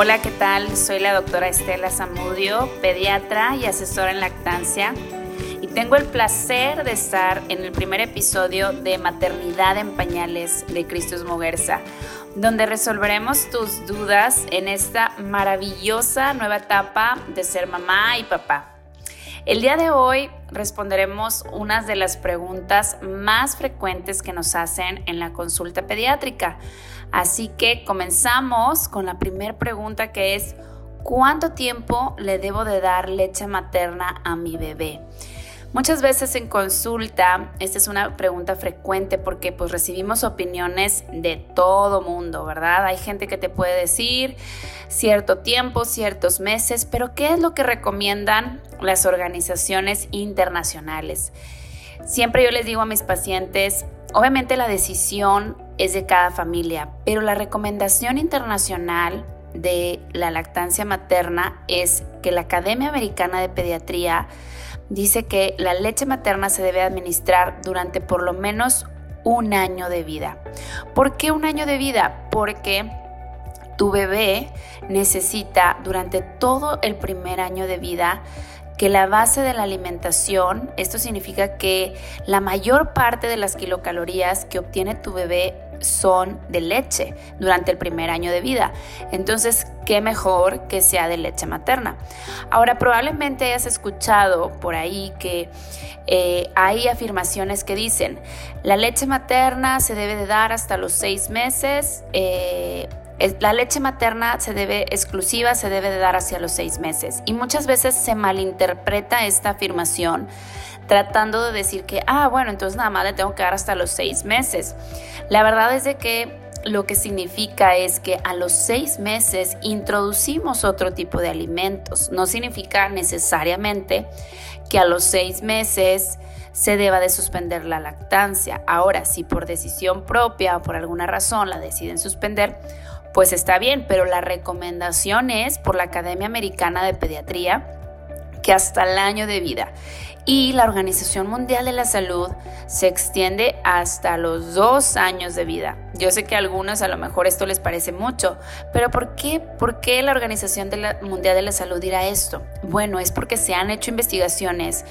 Hola, ¿qué tal? Soy la doctora Estela Zamudio, pediatra y asesora en lactancia. Y tengo el placer de estar en el primer episodio de Maternidad en Pañales de Cristus Muguerza, donde resolveremos tus dudas en esta maravillosa nueva etapa de ser mamá y papá. El día de hoy responderemos unas de las preguntas más frecuentes que nos hacen en la consulta pediátrica. Así que comenzamos con la primera pregunta que es, ¿cuánto tiempo le debo de dar leche materna a mi bebé? Muchas veces en consulta, esta es una pregunta frecuente porque pues recibimos opiniones de todo mundo, ¿verdad? Hay gente que te puede decir cierto tiempo, ciertos meses, pero ¿qué es lo que recomiendan las organizaciones internacionales? Siempre yo les digo a mis pacientes, obviamente la decisión es de cada familia, pero la recomendación internacional de la lactancia materna es que la Academia Americana de Pediatría dice que la leche materna se debe administrar durante por lo menos un año de vida. ¿Por qué un año de vida? Porque tu bebé necesita durante todo el primer año de vida que la base de la alimentación, esto significa que la mayor parte de las kilocalorías que obtiene tu bebé son de leche durante el primer año de vida. Entonces, qué mejor que sea de leche materna. Ahora, probablemente hayas escuchado por ahí que eh, hay afirmaciones que dicen, la leche materna se debe de dar hasta los seis meses. Eh, la leche materna se debe exclusiva, se debe de dar hacia los seis meses. Y muchas veces se malinterpreta esta afirmación tratando de decir que, ah, bueno, entonces nada más le tengo que dar hasta los seis meses. La verdad es de que lo que significa es que a los seis meses introducimos otro tipo de alimentos. No significa necesariamente que a los seis meses se deba de suspender la lactancia. Ahora, si por decisión propia o por alguna razón la deciden suspender, pues está bien, pero la recomendación es por la Academia Americana de Pediatría que hasta el año de vida y la Organización Mundial de la Salud se extiende hasta los dos años de vida. Yo sé que a algunos a lo mejor esto les parece mucho, pero ¿por qué, ¿Por qué la Organización Mundial de la Salud dirá esto? Bueno, es porque se han hecho investigaciones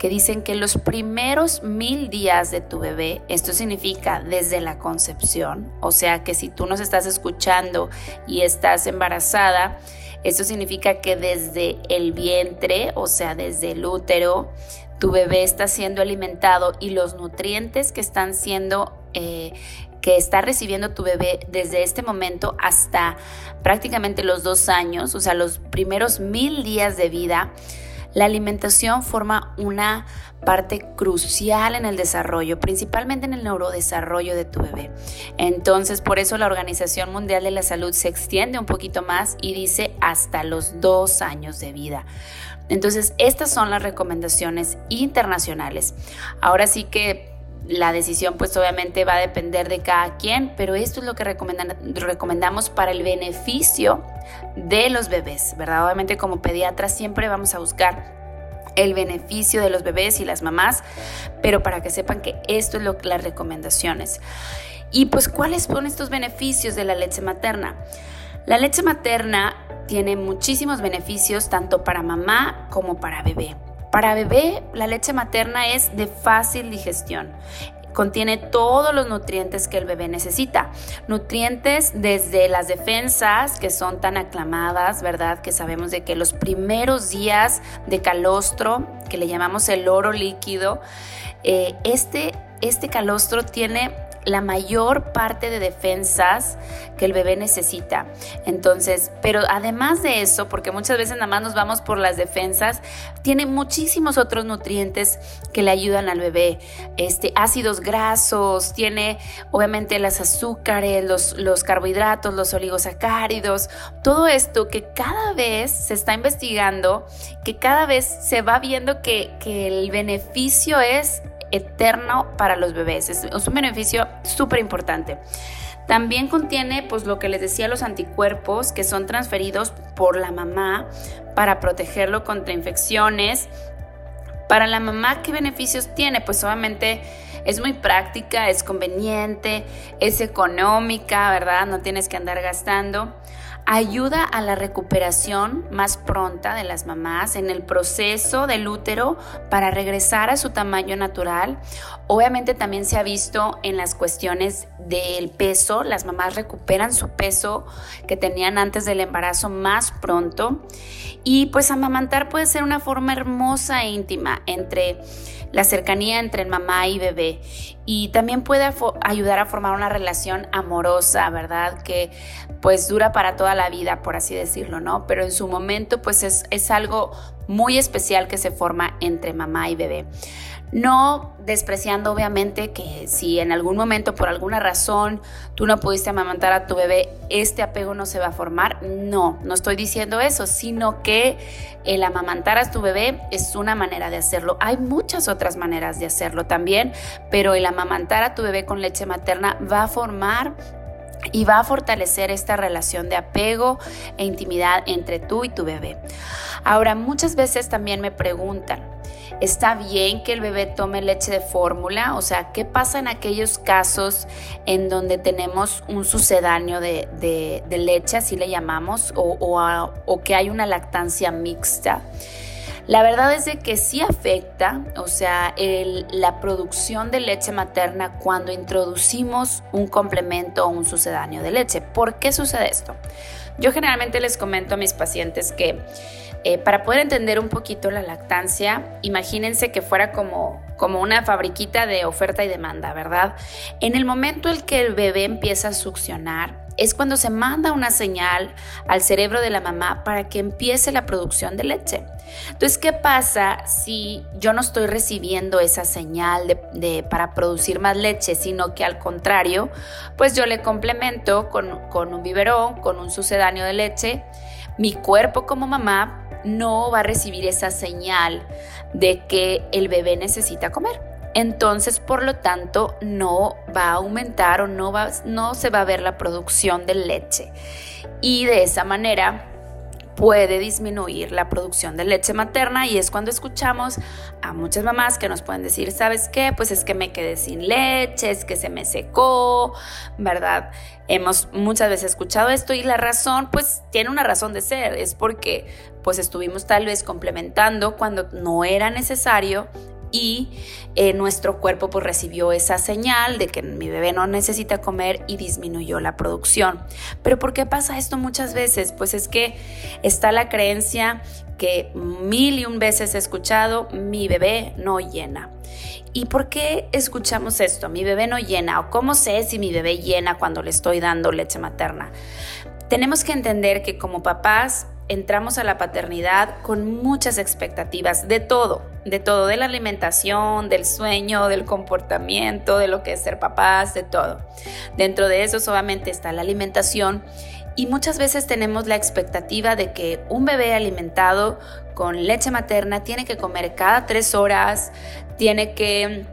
que dicen que los primeros mil días de tu bebé, esto significa desde la concepción, o sea que si tú nos estás escuchando y estás embarazada, esto significa que desde el vientre, o sea, desde el útero, tu bebé está siendo alimentado y los nutrientes que están siendo... Eh, que está recibiendo tu bebé desde este momento hasta prácticamente los dos años, o sea, los primeros mil días de vida, la alimentación forma una parte crucial en el desarrollo, principalmente en el neurodesarrollo de tu bebé. Entonces, por eso la Organización Mundial de la Salud se extiende un poquito más y dice hasta los dos años de vida. Entonces, estas son las recomendaciones internacionales. Ahora sí que la decisión pues obviamente va a depender de cada quien, pero esto es lo que recomendamos para el beneficio de los bebés, ¿verdad? Obviamente como pediatras siempre vamos a buscar el beneficio de los bebés y las mamás, pero para que sepan que esto es lo que las recomendaciones. Y pues, ¿cuáles son estos beneficios de la leche materna? La leche materna tiene muchísimos beneficios tanto para mamá como para bebé. Para bebé, la leche materna es de fácil digestión. Contiene todos los nutrientes que el bebé necesita. Nutrientes desde las defensas, que son tan aclamadas, ¿verdad? Que sabemos de que los primeros días de calostro, que le llamamos el oro líquido, eh, este, este calostro tiene la mayor parte de defensas que el bebé necesita. Entonces, pero además de eso, porque muchas veces nada más nos vamos por las defensas, tiene muchísimos otros nutrientes que le ayudan al bebé. Este, ácidos grasos, tiene obviamente las azúcares, los, los carbohidratos, los oligosacáridos, todo esto que cada vez se está investigando, que cada vez se va viendo que, que el beneficio es eterno para los bebés. Es, un beneficio súper importante. También contiene, pues lo que les decía, los anticuerpos que son transferidos por la mamá para protegerlo contra infecciones. Para la mamá, ¿qué beneficios tiene? Pues obviamente Es muy práctica, es conveniente, es económica, ¿verdad? No tienes que andar gastando ayuda a la recuperación más pronta de las mamás en el proceso del útero para regresar a su tamaño natural. Obviamente también se ha visto en las cuestiones del peso, las mamás recuperan su peso que tenían antes del embarazo más pronto y pues amamantar puede ser una forma hermosa e íntima entre la cercanía entre mamá y bebé y también puede ayudar a formar una relación amorosa, ¿verdad? Que pues dura para toda la vida, por así decirlo, ¿no? Pero en su momento pues es, es algo muy especial que se forma entre mamá y bebé. No despreciando obviamente que si en algún momento por alguna razón tú no pudiste amamantar a tu bebé, este apego no se va a formar. No, no estoy diciendo eso, sino que el amamantar a tu bebé es una manera de hacerlo. Hay muchas otras maneras de hacerlo también, pero el amamantar a tu bebé con leche materna va a formar y va a fortalecer esta relación de apego e intimidad entre tú y tu bebé. Ahora, muchas veces también me preguntan, ¿está bien que el bebé tome leche de fórmula? O sea, ¿qué pasa en aquellos casos en donde tenemos un sucedáneo de, leche, así le llamamos, o, o que hay una lactancia mixta? La verdad es de que sí afecta, o sea, la producción de leche materna cuando introducimos un complemento o un sucedáneo de leche. ¿Por qué sucede esto? Yo generalmente les comento a mis pacientes que eh, para poder entender un poquito la lactancia, imagínense que fuera como, como una fabriquita de oferta y demanda, ¿verdad? En el momento en que el bebé empieza a succionar, es cuando se manda una señal al cerebro de la mamá para que empiece la producción de leche. Entonces, ¿qué pasa si yo no estoy recibiendo esa señal de, para producir más leche, sino que al contrario, pues yo le complemento con, con un biberón, con un sucedáneo de leche? Mi cuerpo como mamá no va a recibir esa señal de que el bebé necesita comer. Entonces, por lo tanto, no va a aumentar o no, va, no se va a ver la producción de leche. Y de esa manera puede disminuir la producción de leche materna y es cuando escuchamos a muchas mamás que nos pueden decir, ¿sabes qué? Pues es que me quedé sin leche, es que se me secó, ¿verdad? Hemos muchas veces escuchado esto y la razón, pues tiene una razón de ser, es porque pues estuvimos tal vez complementando cuando no era necesario y eh, nuestro cuerpo pues recibió esa señal de que mi bebé no necesita comer y disminuyó la producción. Pero ¿por qué pasa esto muchas veces? Pues es que está la creencia que mil y un veces he escuchado, mi bebé no llena. ¿Y por qué escuchamos esto? Mi bebé no llena. ¿O cómo sé si mi bebé llena cuando le estoy dando leche materna? Tenemos que entender que como papás entramos a la paternidad con muchas expectativas de todo, de todo, de la alimentación, del sueño, del comportamiento, de lo que es ser papás, de todo. Dentro de eso solamente está la alimentación y muchas veces tenemos la expectativa de que un bebé alimentado con leche materna tiene que comer cada tres horas, tiene que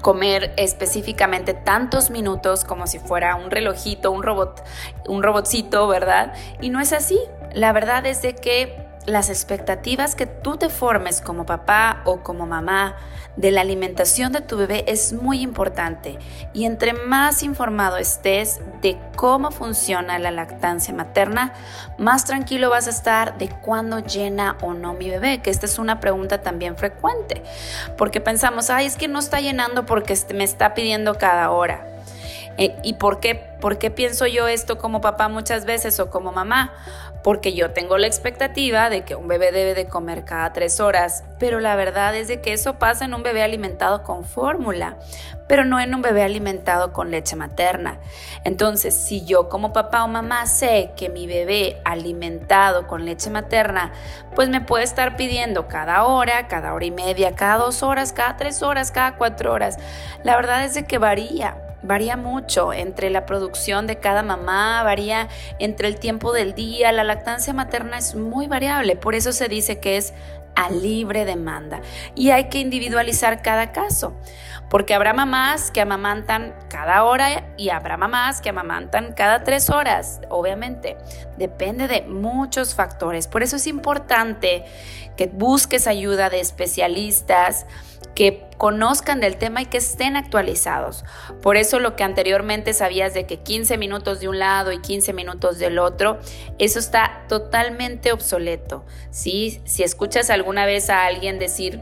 comer específicamente tantos minutos como si fuera un relojito, un robot, un robotcito, ¿verdad? Y no es así. La verdad es de que las expectativas que tú te formes como papá o como mamá de la alimentación de tu bebé es muy importante y entre más informado estés de cómo funciona la lactancia materna, más tranquilo vas a estar de cuándo llena o no mi bebé, que esta es una pregunta también frecuente, porque pensamos, ay, es que no está llenando porque me está pidiendo cada hora. Eh, ¿Y por qué, por qué pienso yo esto como papá muchas veces o como mamá? Porque yo tengo la expectativa de que un bebé debe de comer cada tres horas, pero la verdad es de que eso pasa en un bebé alimentado con fórmula, pero no en un bebé alimentado con leche materna. Entonces, si yo como papá o mamá sé que mi bebé alimentado con leche materna, pues me puede estar pidiendo cada hora, cada hora y media, cada dos horas, cada tres horas, cada cuatro horas, la verdad es de que varía varía mucho entre la producción de cada mamá, varía entre el tiempo del día, la lactancia materna es muy variable, por eso se dice que es a libre demanda. Y hay que individualizar cada caso, porque habrá mamás que amamantan cada hora y habrá mamás que amamantan cada tres horas, obviamente, depende de muchos factores, por eso es importante que busques ayuda de especialistas, que conozcan del tema y que estén actualizados. Por eso lo que anteriormente sabías de que 15 minutos de un lado y 15 minutos del otro, eso está totalmente obsoleto. ¿sí? Si escuchas alguna vez a alguien decir,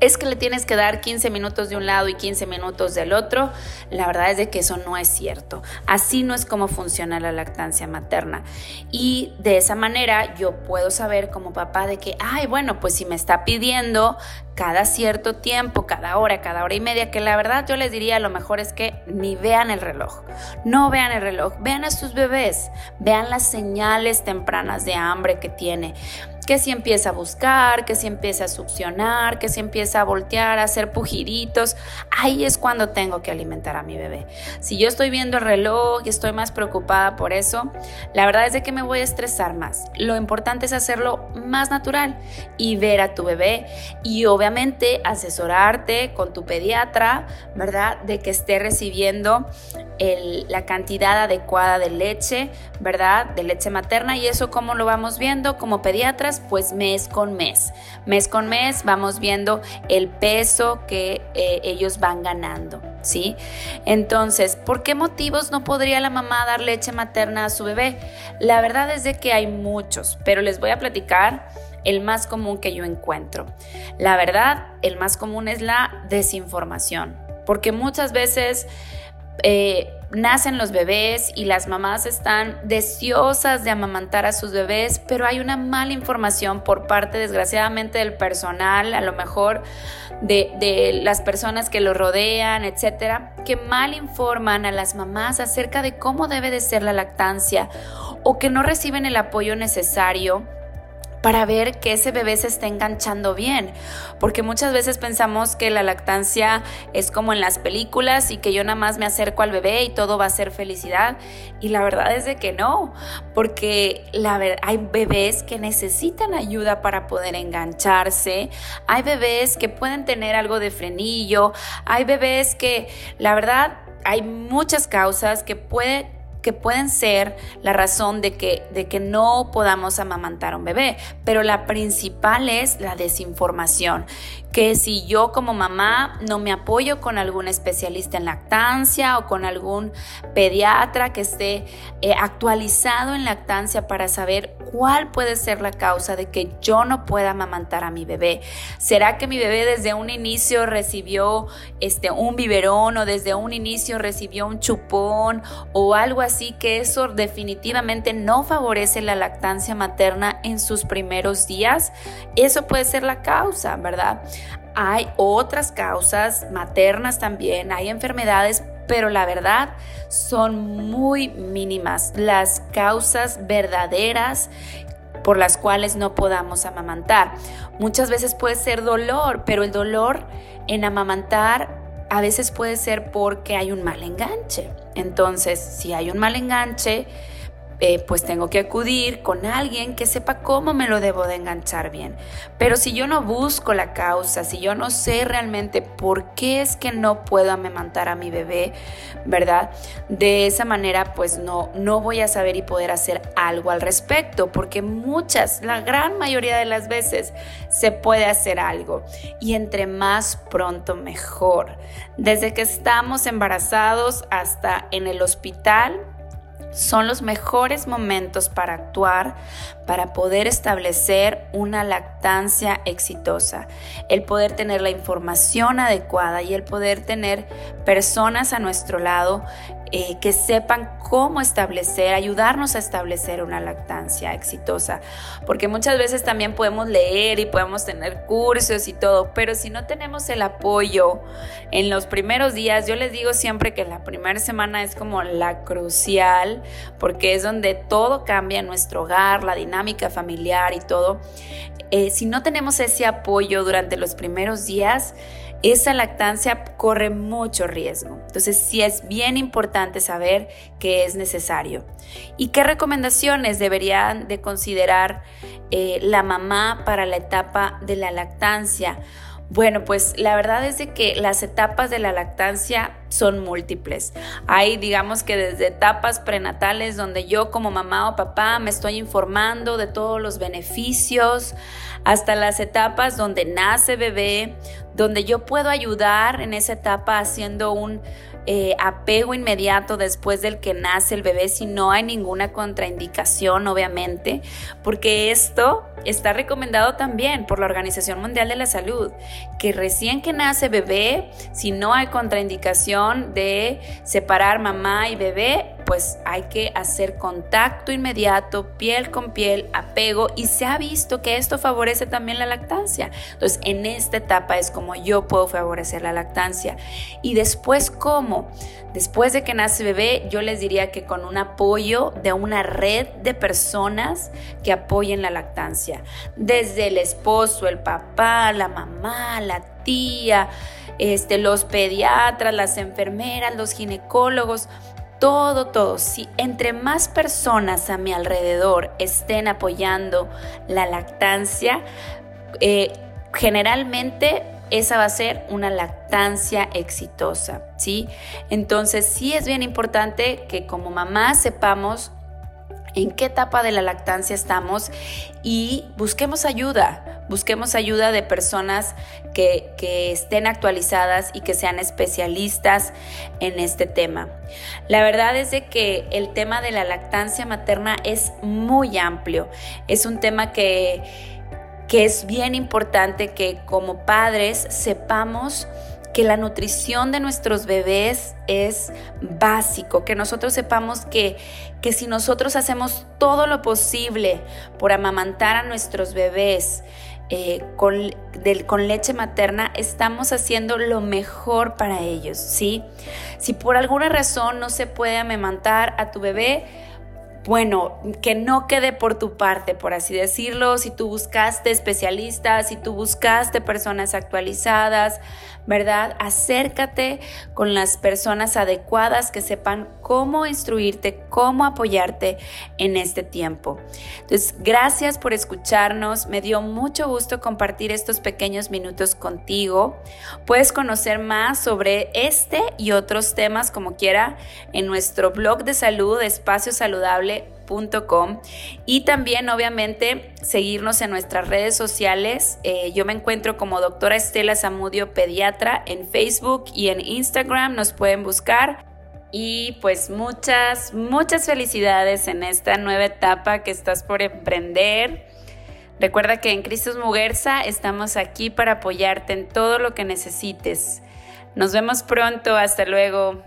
es que le tienes que dar 15 minutos de un lado y 15 minutos del otro, la verdad es de que eso no es cierto. Así no es como funciona la lactancia materna. Y de esa manera yo puedo saber como papá de que, ay, bueno, pues si me está pidiendo cada cierto tiempo, cada hora, cada hora y media, que la verdad yo les diría lo mejor es que ni vean el reloj. No vean el reloj, vean a sus bebés, vean las señales tempranas de hambre que tiene que si empieza a buscar, que si empieza a succionar, que si empieza a voltear, a hacer pujiritos, ahí es cuando tengo que alimentar a mi bebé. Si yo estoy viendo el reloj y estoy más preocupada por eso, la verdad es de que me voy a estresar más. Lo importante es hacerlo más natural y ver a tu bebé y obviamente asesorarte con tu pediatra, ¿verdad? De que esté recibiendo la cantidad adecuada de leche, ¿verdad? De leche materna y eso como lo vamos viendo como pediatras pues mes con mes. Mes con mes vamos viendo el peso que eh, ellos van ganando, ¿sí? Entonces, ¿por qué motivos no podría la mamá dar leche materna a su bebé? La verdad es de que hay muchos, pero les voy a platicar el más común que yo encuentro. La verdad, el más común es la desinformación, porque muchas veces... Eh, nacen los bebés y las mamás están deseosas de amamantar a sus bebés, pero hay una mala información por parte, desgraciadamente, del personal, a lo mejor de, de las personas que lo rodean, etcétera, que mal informan a las mamás acerca de cómo debe de ser la lactancia o que no reciben el apoyo necesario para ver que ese bebé se esté enganchando bien, porque muchas veces pensamos que la lactancia es como en las películas y que yo nada más me acerco al bebé y todo va a ser felicidad, y la verdad es de que no, porque la hay bebés que necesitan ayuda para poder engancharse, hay bebés que pueden tener algo de frenillo, hay bebés que la verdad hay muchas causas que pueden que pueden ser la razón de que, de que no podamos amamantar a un bebé, pero la principal es la desinformación que si yo como mamá no me apoyo con algún especialista en lactancia o con algún pediatra que esté eh, actualizado en lactancia para saber cuál puede ser la causa de que yo no pueda amamantar a mi bebé. ¿Será que mi bebé desde un inicio recibió este, un biberón o desde un inicio recibió un chupón o algo así que eso definitivamente no favorece la lactancia materna en sus primeros días? Eso puede ser la causa, ¿verdad? Hay otras causas maternas también, hay enfermedades, pero la verdad son muy mínimas las causas verdaderas por las cuales no podamos amamantar. Muchas veces puede ser dolor, pero el dolor en amamantar a veces puede ser porque hay un mal enganche. Entonces, si hay un mal enganche, eh, pues tengo que acudir con alguien que sepa cómo me lo debo de enganchar bien. Pero si yo no busco la causa, si yo no sé realmente por qué es que no puedo amamantar a mi bebé, ¿verdad? De esa manera pues no, no voy a saber y poder hacer algo al respecto, porque muchas, la gran mayoría de las veces se puede hacer algo y entre más pronto mejor. Desde que estamos embarazados hasta en el hospital, son los mejores momentos para actuar, para poder establecer una lactancia exitosa, el poder tener la información adecuada y el poder tener personas a nuestro lado eh, que sepan cómo establecer, ayudarnos a establecer una lactancia exitosa. Porque muchas veces también podemos leer y podemos tener cursos y todo, pero si no tenemos el apoyo en los primeros días, yo les digo siempre que la primera semana es como la crucial, porque es donde todo cambia en nuestro hogar, la dinámica familiar y todo. Eh, si no tenemos ese apoyo durante los primeros días, esa lactancia corre mucho riesgo. Entonces sí es bien importante saber qué es necesario. ¿Y qué recomendaciones deberían de considerar eh, la mamá para la etapa de la lactancia? Bueno, pues la verdad es de que las etapas de la lactancia son múltiples. Hay, digamos que desde etapas prenatales donde yo como mamá o papá me estoy informando de todos los beneficios, hasta las etapas donde nace bebé, donde yo puedo ayudar en esa etapa haciendo un eh, apego inmediato después del que nace el bebé si no hay ninguna contraindicación, obviamente, porque esto está recomendado también por la Organización Mundial de la Salud, que recién que nace bebé, si no hay contraindicación de separar mamá y bebé, pues hay que hacer contacto inmediato, piel con piel, apego y se ha visto que esto favorece también la lactancia. Entonces, en esta etapa es como yo puedo favorecer la lactancia. Y después, ¿cómo? Después de que nace bebé, yo les diría que con un apoyo de una red de personas que apoyen la lactancia. Desde el esposo, el papá, la mamá, la tía, este, los pediatras, las enfermeras, los ginecólogos todo, todo. Si entre más personas a mi alrededor estén apoyando la lactancia, eh, generalmente esa va a ser una lactancia exitosa, ¿sí? Entonces sí es bien importante que como mamá sepamos en qué etapa de la lactancia estamos y busquemos ayuda, busquemos ayuda de personas que, estén actualizadas y que sean especialistas en este tema. La verdad es de que el tema de la lactancia materna es muy amplio, es un tema que, que es bien importante que como padres sepamos que la nutrición de nuestros bebés es básico, que nosotros sepamos que, que si nosotros hacemos todo lo posible por amamantar a nuestros bebés, eh, con, con, leche materna, estamos haciendo lo mejor para ellos, ¿sí? Si por alguna razón no se puede amamantar a tu bebé, bueno, que no quede por tu parte, por así decirlo, si tú buscaste especialistas, si tú buscaste personas actualizadas, ¿verdad? Acércate con las personas adecuadas que sepan cómo instruirte, cómo apoyarte en este tiempo. Entonces, gracias por escucharnos. Me dio mucho gusto compartir estos pequeños minutos contigo. Puedes conocer más sobre este y otros temas como quiera en nuestro blog de salud, espacio saludable y también obviamente seguirnos en nuestras redes sociales. Eh, yo me encuentro como doctora Estela Zamudio Pediatra en Facebook y en Instagram. Nos pueden buscar. Y pues muchas, muchas felicidades en esta nueva etapa que estás por emprender. Recuerda que en Cristos Muguerza estamos aquí para apoyarte en todo lo que necesites. Nos vemos pronto, hasta luego.